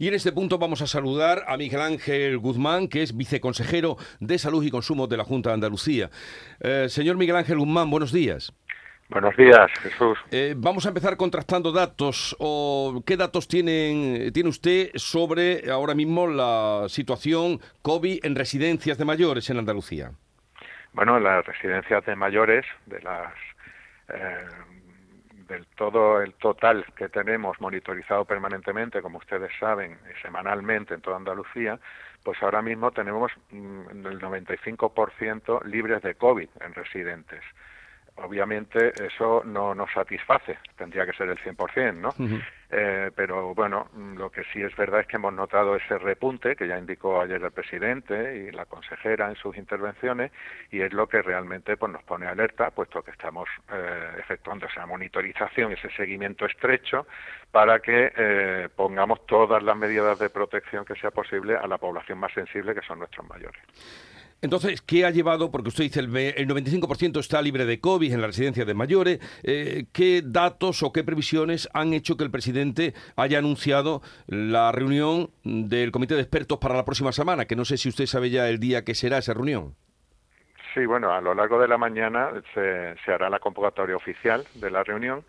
Y en este punto vamos a saludar a Miguel Ángel Guzmán, que es viceconsejero de Salud y Consumo de la Junta de Andalucía. Eh, señor Miguel Ángel Guzmán, buenos días. Buenos días, Jesús. Eh, vamos a empezar contrastando datos. O, ¿Qué datos tienen, tiene usted sobre ahora mismo la situación COVID en residencias de mayores en Andalucía? Bueno, las residencias de mayores, de las eh, del todo el total que tenemos monitorizado permanentemente, como ustedes saben, semanalmente en toda Andalucía, pues ahora mismo tenemos mm, el 95% libres de COVID en residentes obviamente eso no nos satisface, tendría que ser el 100%, ¿no? Eh, pero bueno, lo que sí es verdad es que hemos notado ese repunte que ya indicó ayer el presidente y la consejera en sus intervenciones y es lo que realmente pues, nos pone alerta, puesto que estamos eh, efectuando esa monitorización, ese seguimiento estrecho para que eh, pongamos todas las medidas de protección que sea posible a la población más sensible que son nuestros mayores. Entonces, ¿qué ha llevado? Porque usted dice el, el 95% está libre de COVID en la residencia de mayores. Eh, ¿Qué datos o qué previsiones han hecho que el presidente haya anunciado la reunión del comité de expertos para la próxima semana? Que no sé si usted sabe ya el día que será esa reunión. Sí, bueno, a lo largo de la mañana se, se hará la convocatoria oficial de la reunión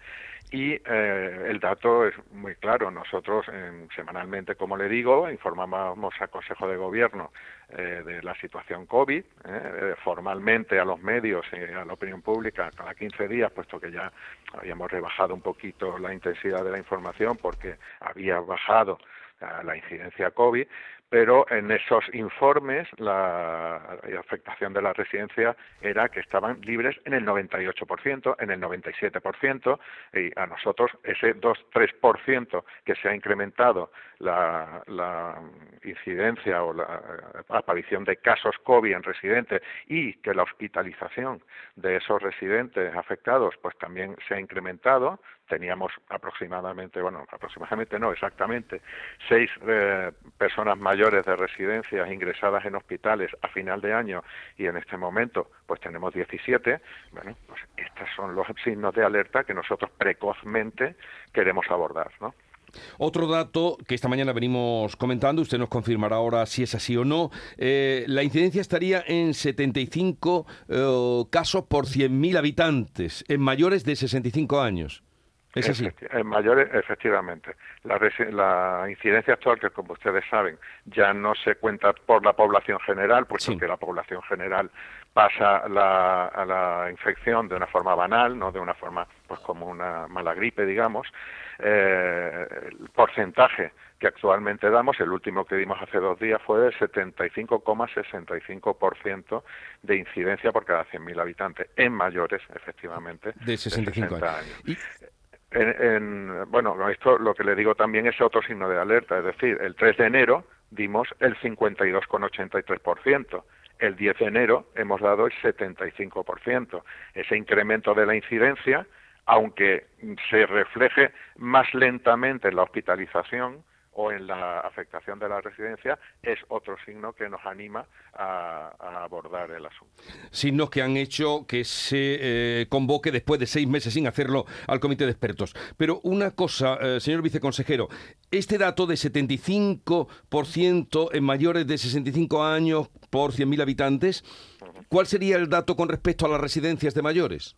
y eh, el dato es muy claro. Nosotros semanalmente, como le digo, informamos al Consejo de Gobierno eh, de la situación COVID, eh, formalmente a los medios y a la opinión pública cada 15 días, puesto que ya habíamos rebajado un poquito la intensidad de la información porque había bajado la incidencia COVID, pero en esos informes la, afectación de la residencia era que estaban libres en el 98%, en el 97%, y a nosotros ese 2-3% que se ha incrementado la, la, incidencia o la aparición de casos COVID en residentes y que la hospitalización de esos residentes afectados pues también se ha incrementado, teníamos aproximadamente, bueno, aproximadamente no, exactamente, seis eh, personas mayores de residencias ingresadas en hospitales a final de año y en este momento pues tenemos 17, bueno, pues estos son los signos de alerta que nosotros precozmente queremos abordar, ¿no? Otro dato que esta mañana venimos comentando, usted nos confirmará ahora si es así o no, eh, la incidencia estaría en 75 eh, casos por 100.000 habitantes en mayores de 65 años. ¿Es así? en mayores, efectivamente. La, incidencia actual, que como ustedes saben, ya no se cuenta por la población general, puesto que la población general pasa la, a la infección de una forma banal, no de una forma pues como una mala gripe, digamos. Eh, el porcentaje que actualmente damos, el último que dimos hace dos días fue de 75,65% de incidencia por cada 100.000 habitantes en mayores, efectivamente, de 65 años. En, bueno, esto lo que le digo también es otro signo de alerta, es decir, el 3 de enero dimos el 52,83%, el 10 de enero hemos dado el 75%. Ese incremento de la incidencia, aunque se refleje más lentamente en la hospitalización, o en la afectación de la residencia es otro signo que nos anima a, abordar el asunto. Signos que han hecho que se eh, convoque después de seis meses sin hacerlo al comité de expertos. Pero una cosa, eh, señor viceconsejero, este dato de 75% en mayores de 65 años por 100.000 habitantes, ¿cuál sería el dato con respecto a las residencias de mayores?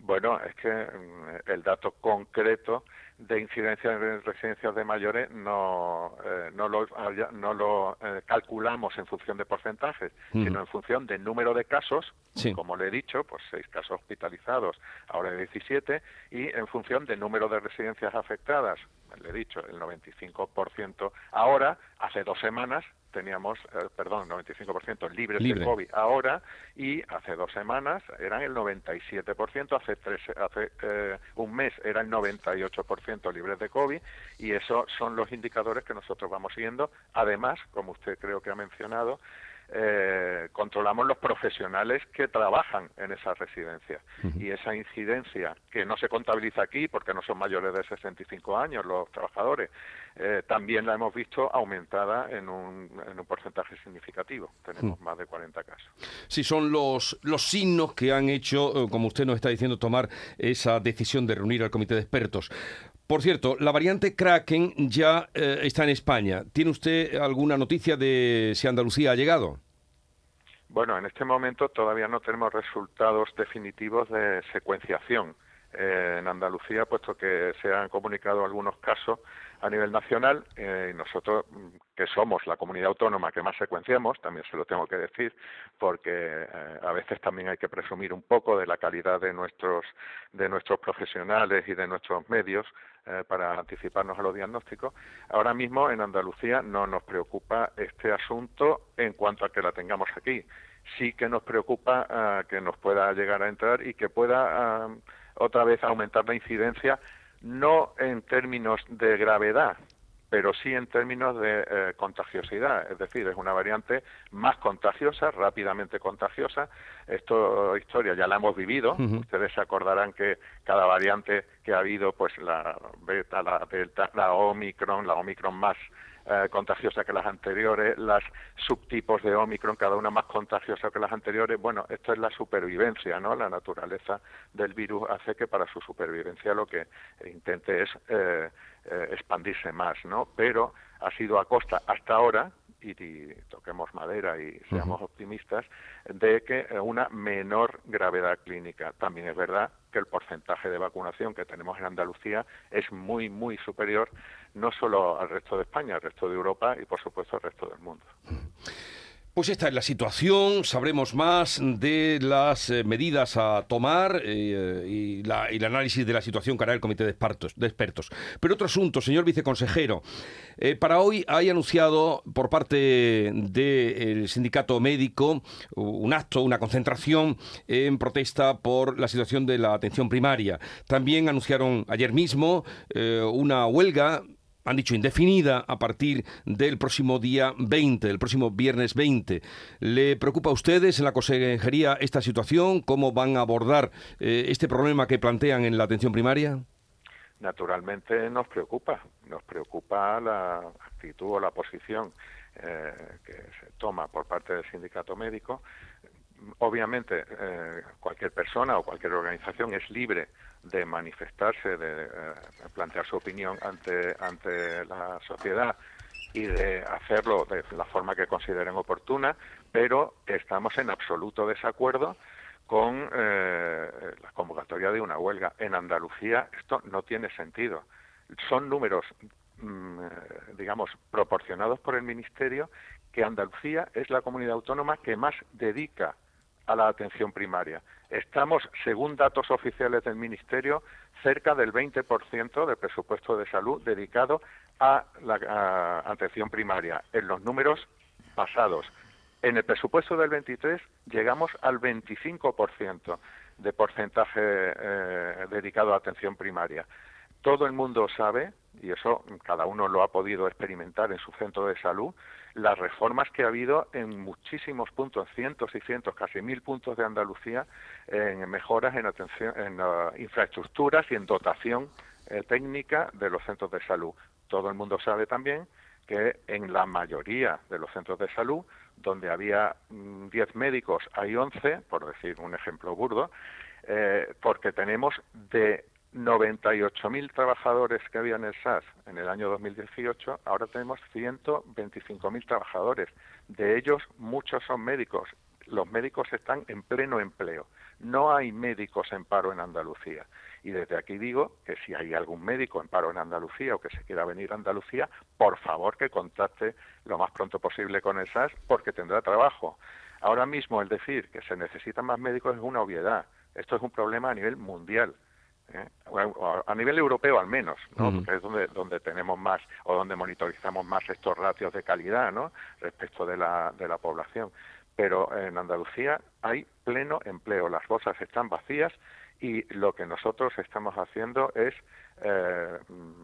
Bueno, es que mm, el dato concreto de incidencia en residencias de mayores no, eh, no lo, no lo eh, calculamos en función de porcentajes, sino en función del número de casos, como le he dicho, pues seis casos hospitalizados, ahora 17, y en función del número de residencias afectadas, le he dicho, el 95% ahora, hace dos semanas teníamos, eh, perdón, 95% libres de COVID ahora y hace dos semanas eran el 97%, hace, tres, hace eh, un mes era el 98% libres de COVID y esos son los indicadores que nosotros vamos siguiendo. Además, como usted creo que ha mencionado, eh, controlamos los profesionales que trabajan en esas residencias. Y esa incidencia, que no se contabiliza aquí porque no son mayores de 65 años los trabajadores, eh, también la hemos visto aumentada en un, en un porcentaje significativo. Tenemos más de 40 casos. Sí, son los, los signos que han hecho, eh, como usted nos está diciendo, tomar esa decisión de reunir al comité de expertos. Por cierto, la variante Kraken ya eh, está en España. ¿Tiene usted alguna noticia de si Andalucía ha llegado? Bueno, en este momento todavía no tenemos resultados definitivos de secuenciación eh, en Andalucía, puesto que se han comunicado algunos casos a nivel nacional eh, y nosotros, que somos la comunidad autónoma que más secuenciamos, también se lo tengo que decir, porque eh, a veces también hay que presumir un poco de la calidad de nuestros, de nuestros profesionales y de nuestros medios para anticiparnos a los diagnósticos. Ahora mismo en Andalucía no nos preocupa este asunto en cuanto a que la tengamos aquí. Sí que nos preocupa ah, que nos pueda llegar a entrar y que pueda ah, otra vez aumentar la incidencia, no en términos de gravedad, pero sí en términos de eh, contagiosidad, es decir, es una variante más contagiosa, rápidamente contagiosa. Esto historia ya la hemos vivido. Ustedes se acordarán que cada variante que ha habido, pues la beta, la delta, la omicron, la omicron más eh, contagiosa que las anteriores, las subtipos de Omicron, cada una más contagiosa que las anteriores. Bueno, esto es la supervivencia, ¿no? La naturaleza del virus hace que para su supervivencia lo que intente es eh, eh, expandirse más, ¿no? Pero ha sido a costa hasta ahora y, toquemos madera y seamos optimistas, de que una menor gravedad clínica. También es verdad que el porcentaje de vacunación que tenemos en Andalucía es muy, muy superior no solo al resto de España, al resto de Europa y, por supuesto, al resto del mundo. Pues esta es la situación, sabremos más de las eh, medidas a tomar eh, y, el análisis de la situación que hará el Comité de Expertos. Pero otro asunto, señor viceconsejero. Eh, para hoy hay anunciado por parte del sindicato médico un acto, una concentración en protesta por la situación de la atención primaria. También anunciaron ayer mismo una huelga han dicho indefinida a partir del próximo día 20, el próximo viernes 20. ¿Le preocupa a ustedes en la consejería esta situación? ¿Cómo van a abordar eh, este problema que plantean en la atención primaria? Naturalmente nos preocupa, nos preocupa la actitud o la posición eh, que se toma por parte del sindicato médico obviamente eh, cualquier persona o cualquier organización es libre de manifestarse, de, eh, plantear su opinión ante, ante la sociedad y de hacerlo de la forma que consideren oportuna, pero estamos en absoluto desacuerdo con eh, la convocatoria de una huelga. En Andalucía esto no tiene sentido. Son números, mm, digamos, proporcionados por el Ministerio que Andalucía es la comunidad autónoma que más dedica a la atención primaria. Estamos, según datos oficiales del Ministerio, cerca del 20% del presupuesto de salud dedicado a la atención primaria. En los números pasados, en el presupuesto del 23 llegamos al 25% de porcentaje eh, dedicado a atención primaria. Todo el mundo sabe, y eso cada uno lo ha podido experimentar en su centro de salud, las reformas que ha habido en muchísimos puntos, cientos y cientos, casi mil puntos de Andalucía, en mejoras en, atención, en infraestructuras y en dotación eh, técnica de los centros de salud. Todo el mundo sabe también que en la mayoría de los centros de salud, donde había 10 mm, médicos, hay 11, por decir un ejemplo burdo, eh, porque tenemos de 98.000 trabajadores que había en el SAS en el año 2018, ahora tenemos 125.000 trabajadores. De ellos, muchos son médicos. Los médicos están en pleno empleo. No hay médicos en paro en Andalucía. Y desde aquí digo que si hay algún médico en paro en Andalucía o que se quiera venir a Andalucía, por favor que contacte lo más pronto posible con el SAS porque tendrá trabajo. Ahora mismo el decir que se necesitan más médicos es una obviedad. Esto es un problema a nivel mundial. ¿Eh? a nivel europeo al menos, ¿no? Porque es donde, donde tenemos más o donde monitorizamos más estos ratios de calidad, ¿no? Respecto de la, de la población. Pero en Andalucía hay pleno empleo, las bolsas están vacías y lo que nosotros estamos haciendo es eh,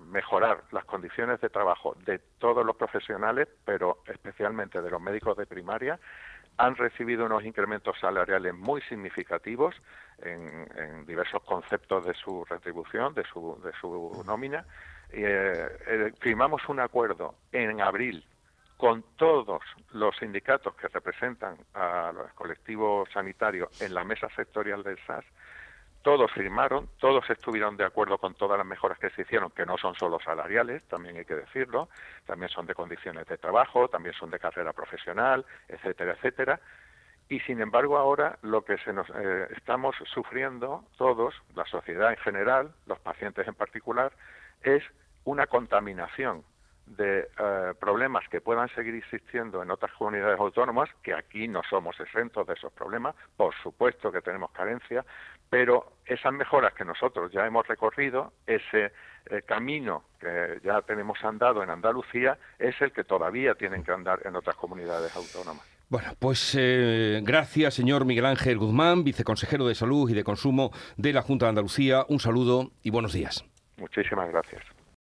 mejorar las condiciones de trabajo de todos los profesionales, pero especialmente de los médicos de primaria, han recibido unos incrementos salariales muy significativos en, diversos conceptos de su retribución, de su, de su nómina. Eh, eh, firmamos un acuerdo en abril con todos los sindicatos que representan a los colectivos sanitarios en la mesa sectorial del SAS, todos firmaron, todos estuvieron de acuerdo con todas las mejoras que se hicieron, que no son solo salariales, también hay que decirlo, también son de condiciones de trabajo, también son de carrera profesional, etcétera, etcétera. Y sin embargo ahora lo que se nos eh, estamos sufriendo todos, la sociedad en general, los pacientes en particular, es una contaminación de eh, problemas que puedan seguir existiendo en otras comunidades autónomas, que aquí no somos exentos de esos problemas, por supuesto que tenemos carencia, pero esas mejoras que nosotros ya hemos recorrido, ese eh, camino que ya tenemos andado en Andalucía, es el que todavía tienen que andar en otras comunidades autónomas. Bueno, pues eh, gracias, señor Miguel Ángel Guzmán, viceconsejero de Salud y de Consumo de la Junta de Andalucía. Un saludo y buenos días. Muchísimas gracias.